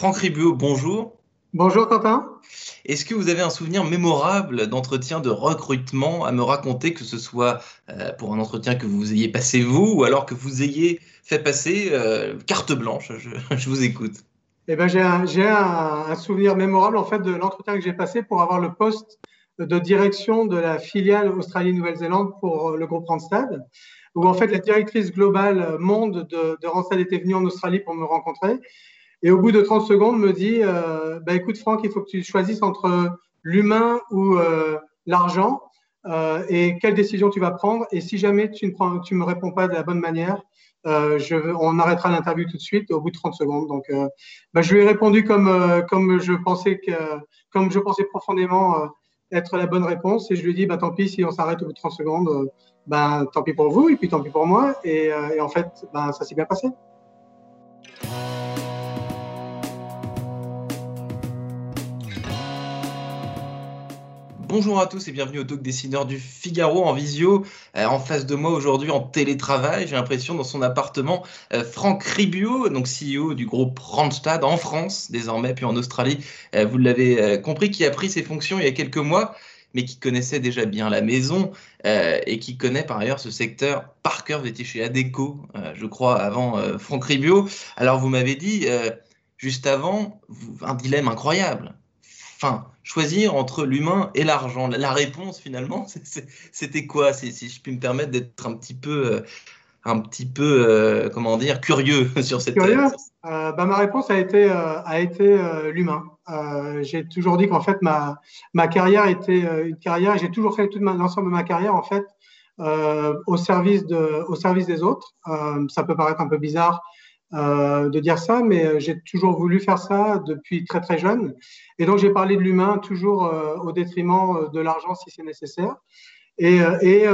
Franck Ribuot, bonjour. Bonjour Quentin. Est-ce que vous avez un souvenir mémorable d'entretien de recrutement à me raconter, que ce soit euh, pour un entretien que vous ayez passé vous ou alors que vous ayez fait passer euh, carte blanche? Je, vous écoute. Eh ben, j'ai un, souvenir mémorable en fait de l'entretien que j'ai passé pour avoir le poste de direction de la filiale Australie-Nouvelle-Zélande pour le groupe Randstad, où en fait la directrice globale monde de, de Randstad était venue en Australie pour me rencontrer et au bout de 30 secondes, me dit euh, bah, écoute, Franck, il faut que tu choisisses entre l'humain ou euh, l'argent euh, et quelle décision tu vas prendre. Et si jamais tu ne me réponds pas de la bonne manière, on arrêtera l'interview tout de suite au bout de 30 secondes. Donc, bah, je lui ai répondu comme, comme, je, pensais que, comme je pensais profondément être la bonne réponse. Et je lui ai dit bah, tant pis si on s'arrête au bout de 30 secondes. ben, tant pis pour vous et puis tant pis pour moi. Et, et en fait, ben, ça s'est bien passé. Bonjour à tous et bienvenue au Talk Dessineur du Figaro en visio. Euh, en face de moi aujourd'hui en télétravail, j'ai l'impression dans son appartement, euh, Franck Ribio, donc CEO du groupe Randstad en France désormais, puis en Australie. Euh, vous l'avez compris, qui a pris ses fonctions il y a quelques mois mais qui connaissait déjà bien la maison et qui connaît par ailleurs ce secteur par cœur. Vous étiez chez Adeco, je crois, avant Franck Ribio. Alors vous m'avez dit juste avant un dilemme incroyable enfin, choisir entre l'humain et l'argent. La réponse, finalement, c'était quoi si, je puis me permettre d'être un petit peu, euh, un petit peu, euh, comment dire, curieux sur cette. Curieux. Euh, bah, ma réponse a été, a été l'humain. j'ai toujours dit qu'en fait ma, ma carrière était une carrière. J'ai toujours fait l'ensemble de ma carrière en fait au service de, au service des autres. ça peut paraître un peu bizarre de dire ça, mais euh, j'ai toujours voulu faire ça depuis très très jeune. Et donc j'ai parlé de l'humain toujours euh, au détriment de l'argent si c'est nécessaire. Et, et,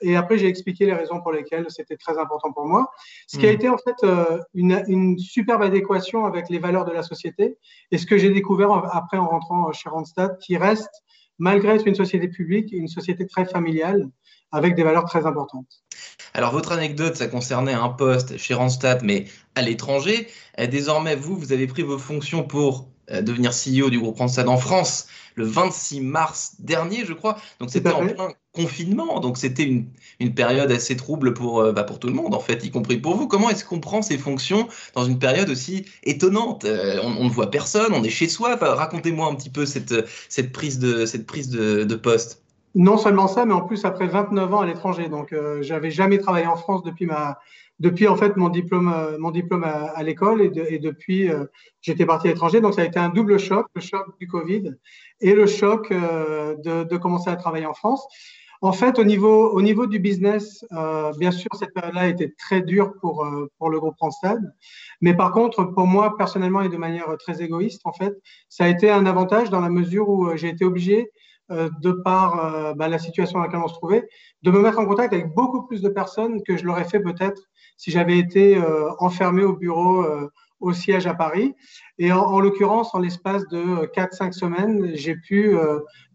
et après j'ai expliqué les raisons pour lesquelles c'était très important pour moi. Ce qui a hmm. été en fait une, une, superbe adéquation avec les valeurs de la société et ce que j'ai découvert après en rentrant chez Randstad, qui reste malgré être une société publique, une société très familiale avec des valeurs très importantes. Alors, votre anecdote, ça concernait un poste chez Randstad, mais à l'étranger. Désormais, vous, vous avez pris vos fonctions pour euh, devenir CEO du groupe Randstad en France le 26 mars dernier, je crois. Donc, c'était en plein confinement. Donc, c'était une, une, période assez trouble pour, euh, bah, pour tout le monde, en fait, y compris pour vous. Comment est-ce qu'on prend ces fonctions dans une période aussi étonnante? Euh, on, ne voit personne, on est chez soi. Racontez-moi un petit peu cette, cette prise, de, cette prise de, de poste. Non seulement ça, mais en plus après 29 ans à l'étranger. Donc, euh, j'avais jamais travaillé en France depuis ma, depuis en fait mon diplôme, euh, mon diplôme à, l'école et, et, depuis euh, j'étais parti à l'étranger. Donc, ça a été un double choc, le choc du Covid et le choc euh, de, de, commencer à travailler en France. En fait, au niveau, au niveau du business, euh, bien sûr, cette période-là était très dure pour, pour le groupe Randstad. Mais par contre, pour moi, personnellement et de manière très égoïste, en fait, ça a été un avantage dans la mesure où j'ai été obligé euh, de par euh, bah, la situation dans laquelle on se trouvait, de me mettre en contact avec beaucoup plus de personnes que je l'aurais fait peut-être si j'avais été euh, enfermé au bureau au siège à Paris. Et en, l'occurrence, en l'espace de 4-5 semaines, j'ai pu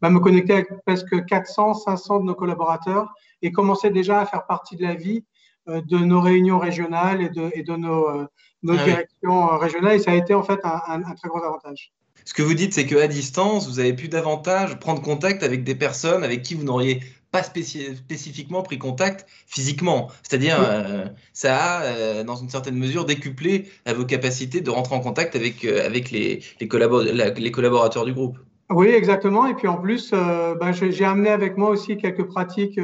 bah, me connecter avec presque 400, 500 de nos collaborateurs et commencer déjà à faire partie de la vie de nos réunions régionales et de, et de nos, nos ah directions régionales. Et ça a été en fait un, un très gros avantage. Ce que vous dites, c'est qu'à distance, vous avez pu davantage prendre contact avec des personnes avec qui vous n'auriez pas spécifiquement pris contact physiquement. C'est-à-dire, euh, ça a, euh, dans une certaine mesure, décuplé vos capacités de rentrer en contact avec, euh, avec les, les, les, collaborateurs du groupe. Oui, exactement. Et puis en plus, ben, j'ai amené avec moi aussi quelques pratiques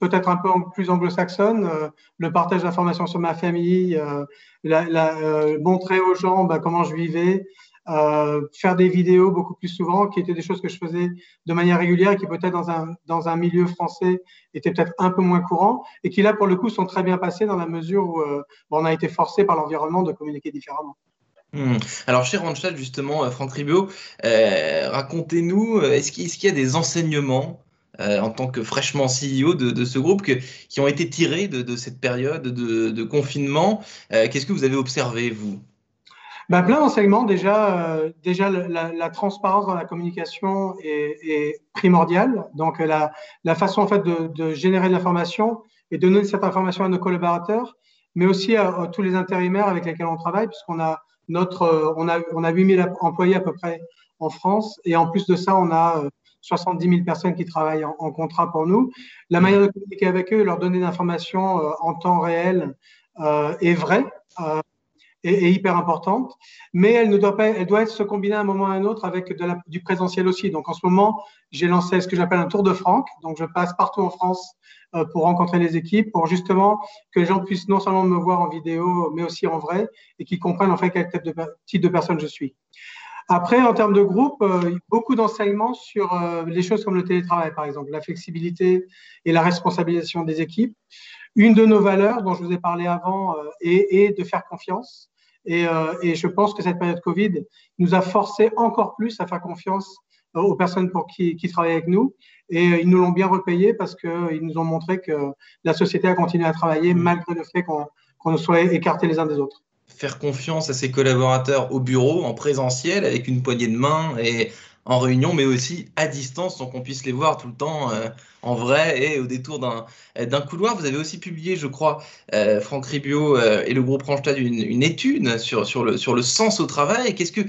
peut-être un peu plus anglo-saxonnes, le partage d'informations sur ma famille, la, montrer aux gens ben, comment je vivais, euh, faire des vidéos beaucoup plus souvent, qui étaient des choses que je faisais de manière régulière et qui peut-être dans un, dans un milieu français étaient peut-être un peu moins courants et qui là pour le coup sont très bien passés dans la mesure où euh, on a été forcé par l'environnement de communiquer différemment. Hmm. Alors chez Randstad justement, euh, Franck Ribot, racontez-nous, est-ce qu'il y a des enseignements en tant que fraîchement CEO de, ce groupe qui ont été tirés de, cette période de, de confinement Qu'est-ce que vous avez observé, vous? Bah, plein d'enseignements. Déjà, euh, déjà la, transparence dans la communication est, primordiale. Donc, la, la, façon en fait de, générer de l'information et de donner cette information à nos collaborateurs, mais aussi à, tous les intérimaires avec lesquels on travaille, puisqu'on a notre, on a, on a 8000 employés à peu près en France. Et en plus de ça, on a 70 000 personnes qui travaillent en, contrat pour nous. La manière de communiquer avec eux, leur donner l'information en temps réel est vraie est, hyper importante, mais elle doit être se combiner à un moment ou à un autre avec du présentiel aussi. Donc en ce moment, j'ai lancé ce que j'appelle un tour de Franck. Donc je passe partout en France euh, pour rencontrer les équipes, pour justement que les gens puissent non seulement me voir en vidéo, mais aussi en vrai, et qu'ils comprennent en fait quel type de, type de personne je suis. Après, en termes de groupe, euh, beaucoup d'enseignements sur euh, les choses comme le télétravail, par exemple, la flexibilité et la responsabilisation des équipes. Une de nos valeurs dont je vous ai parlé avant euh, est, de faire confiance. Euh, et, je pense que cette période Covid nous a forcé encore plus à faire confiance euh, aux personnes pour qui, qui travaillent avec nous. Et ils nous l'ont bien repayé parce qu'ils nous ont montré que la société a continué à travailler malgré le fait qu'on qu soit écartés les uns des autres faire confiance à ses collaborateurs au bureau, en présentiel, avec une poignée de main et en réunion, mais aussi à distance, sans qu'on puisse les voir tout le temps euh, en vrai et au détour d'un couloir. Vous avez aussi publié, je crois, euh, Franck Ribio euh, et le groupe Ranstad, une, étude sur, le, sens au travail. Qu'est-ce que,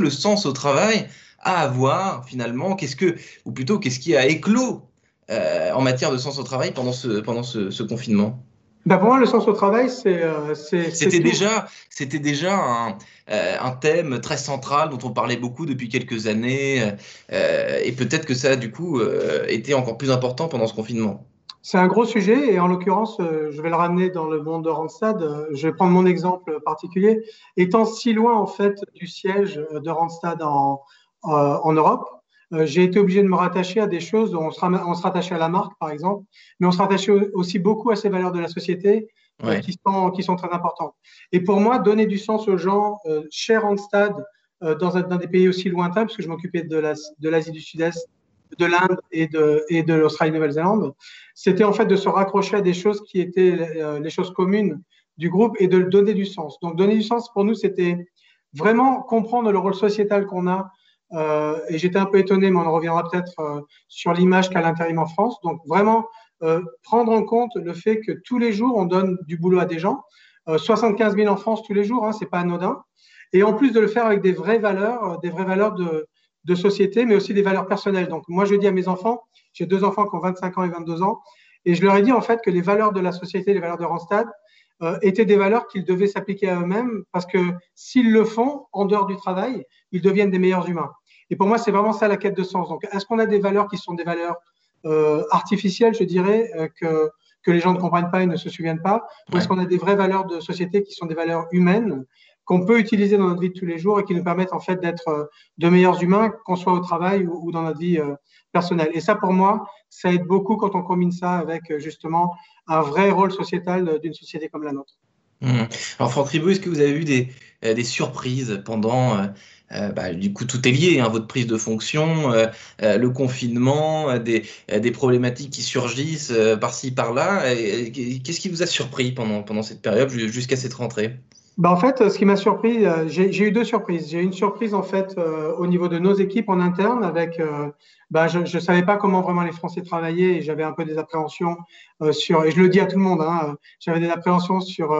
le, sens au travail a à voir finalement? Qu'est-ce que, ou plutôt, qu'est-ce qui a éclos en matière de sens au travail pendant ce confinement? Ben pour moi, le sens au travail, c'est. Euh, c'était déjà, c'était déjà un, euh, un, thème très central dont on parlait beaucoup depuis quelques années, euh, et peut-être que ça a du coup été encore plus important pendant ce confinement. C'est un gros sujet, et en l'occurrence, je vais le ramener dans le monde de Randstad. Je vais prendre mon exemple particulier. Étant si loin en fait du siège de Randstad en, en Europe, j'ai été obligé de me rattacher à des choses, on se, on se rattachait à la marque, par exemple, mais on se rattachait aussi beaucoup à ces valeurs de la société euh, qui, sont, qui sont très importantes. Et pour moi, donner du sens aux gens, euh, cher Randstad, euh, dans, dans, des pays aussi lointains, parce que je m'occupais de l'Asie la, du Sud-Est, de l'Inde et de, et de l'Australie-Nouvelle-Zélande, c'était en fait de se raccrocher à des choses qui étaient les choses communes du groupe et de donner du sens. Donc, donner du sens, pour nous, c'était vraiment comprendre le rôle sociétal qu'on a euh, et j'étais un peu étonné, mais on en reviendra peut-être euh, sur l'image qu'a l'intérim en France. Donc vraiment euh, prendre en compte le fait que tous les jours on donne du boulot à des gens, 75 000 en France tous les jours, hein, c'est pas anodin. Et en plus de le faire avec des vraies valeurs, des vraies valeurs de, de société, mais aussi des valeurs personnelles. Donc moi je dis à mes enfants, j'ai deux enfants qui ont 25 ans et 22 ans, et je leur ai dit en fait que les valeurs de la société, les valeurs de Randstad, euh, étaient des valeurs qu'ils devaient s'appliquer à eux-mêmes parce que s'ils le font en dehors du travail, ils deviennent des meilleurs humains. Et pour moi, c'est vraiment ça la quête de sens. Donc, est-ce qu'on a des valeurs qui sont des valeurs euh, artificielles, je dirais, euh, que, que les gens ne comprennent pas et ne se souviennent pas Ou est-ce qu'on a des vraies valeurs de société qui sont des valeurs humaines qu'on peut utiliser dans notre vie de tous les jours et qui nous permettent en fait d'être euh, de meilleurs humains, qu'on soit au travail ou, dans notre vie euh, personnelle. Et ça, pour moi, ça aide beaucoup quand on combine ça avec justement un vrai rôle sociétal d'une société comme la nôtre. Mmh. Alors Franck Ribot, est-ce que vous avez eu des, surprises pendant euh, bah, du coup, tout est lié, hein, votre prise de fonction, euh, euh, le confinement, des, des, problématiques qui surgissent par-ci, par-là. Qu'est-ce qui vous a surpris pendant, pendant cette période jusqu'à cette rentrée? Bah en fait, ce qui m'a surpris, j'ai eu deux surprises. J'ai eu une surprise en fait au niveau de nos équipes en interne avec, bah, je ne savais pas comment vraiment les Français travaillaient et j'avais un peu des appréhensions sur, et je le dis à tout le monde, hein, j'avais des appréhensions sur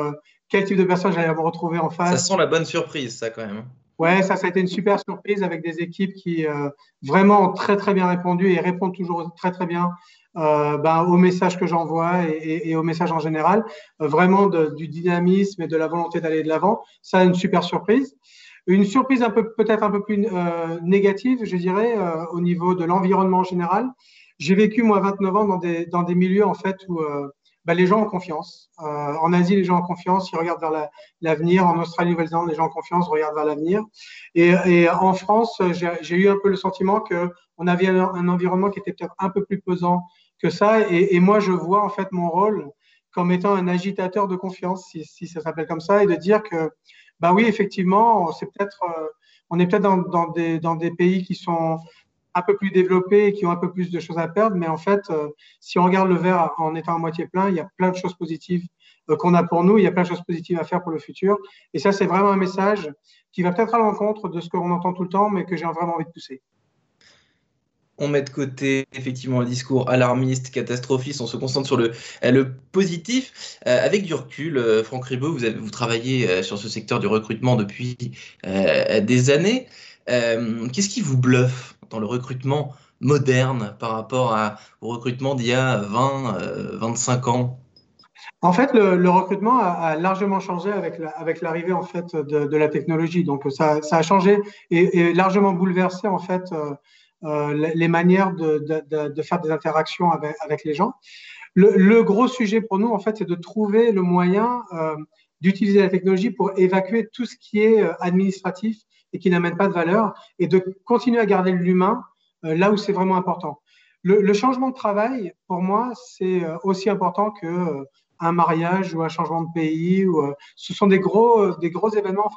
quel type de personnes j'allais me retrouver en face. Ça sent la bonne surprise, ça quand même. Ouais, ça, ça a été une super surprise avec des équipes qui euh, vraiment ont très très bien répondu et répondent toujours très très bien euh, ben, aux messages que j'envoie et, et, et, aux messages en général. Euh, vraiment de, du dynamisme et de la volonté d'aller de l'avant. Ça, une super surprise. Une surprise un peu peut-être un peu plus euh, négative, je dirais, euh, au niveau de l'environnement en général. J'ai vécu moi 29 ans dans des dans des milieux en fait où bah, les gens ont confiance. Euh, en Asie, les gens ont confiance, ils regardent vers l'avenir. en Australie, Nouvelle-Zélande, les gens ont confiance, regardent vers l'avenir. Et, et, en France, j'ai eu un peu le sentiment que on avait un, un environnement qui était peut-être un peu plus pesant que ça. Et, et, moi, je vois en fait mon rôle comme étant un agitateur de confiance, si, si ça s'appelle comme ça, et de dire que, bah oui, effectivement, c'est peut-être, euh, on est peut-être dans, dans, des, dans des pays qui sont un peu plus développés et qui ont un peu plus de choses à perdre. Mais en fait, euh, si on regarde le verre en étant à moitié plein, il y a plein de choses positives euh, qu'on a pour nous. Il y a plein de choses positives à faire pour le futur. Et ça, c'est vraiment un message qui va peut-être à l'encontre de ce qu'on entend tout le temps, mais que j'ai vraiment envie de pousser. on met de côté effectivement le discours alarmiste, catastrophiste, on se concentre sur le, le positif. avec du recul, Franck avez, vous travaillez sur ce secteur du recrutement depuis des années. Qu'est-ce qui vous bluffe? Dans le recrutement moderne par rapport au recrutement d'il y a 20, 25 ans? En fait, le, recrutement a, largement changé avec, l'arrivée en fait de, la technologie. Donc, ça, a changé et, largement bouleversé en fait euh, euh, les manières de, faire des interactions avec, les gens. Le, gros sujet pour nous, en fait, c'est de trouver le moyen euh, d'utiliser la technologie pour évacuer tout ce qui est administratif et qui n'amène pas de valeur et de continuer à garder l'humain là où c'est vraiment important. Le, le, changement de travail, pour moi, c'est aussi important que un mariage ou un changement de pays. Ou, euh, ce sont des gros, des gros événements en fait,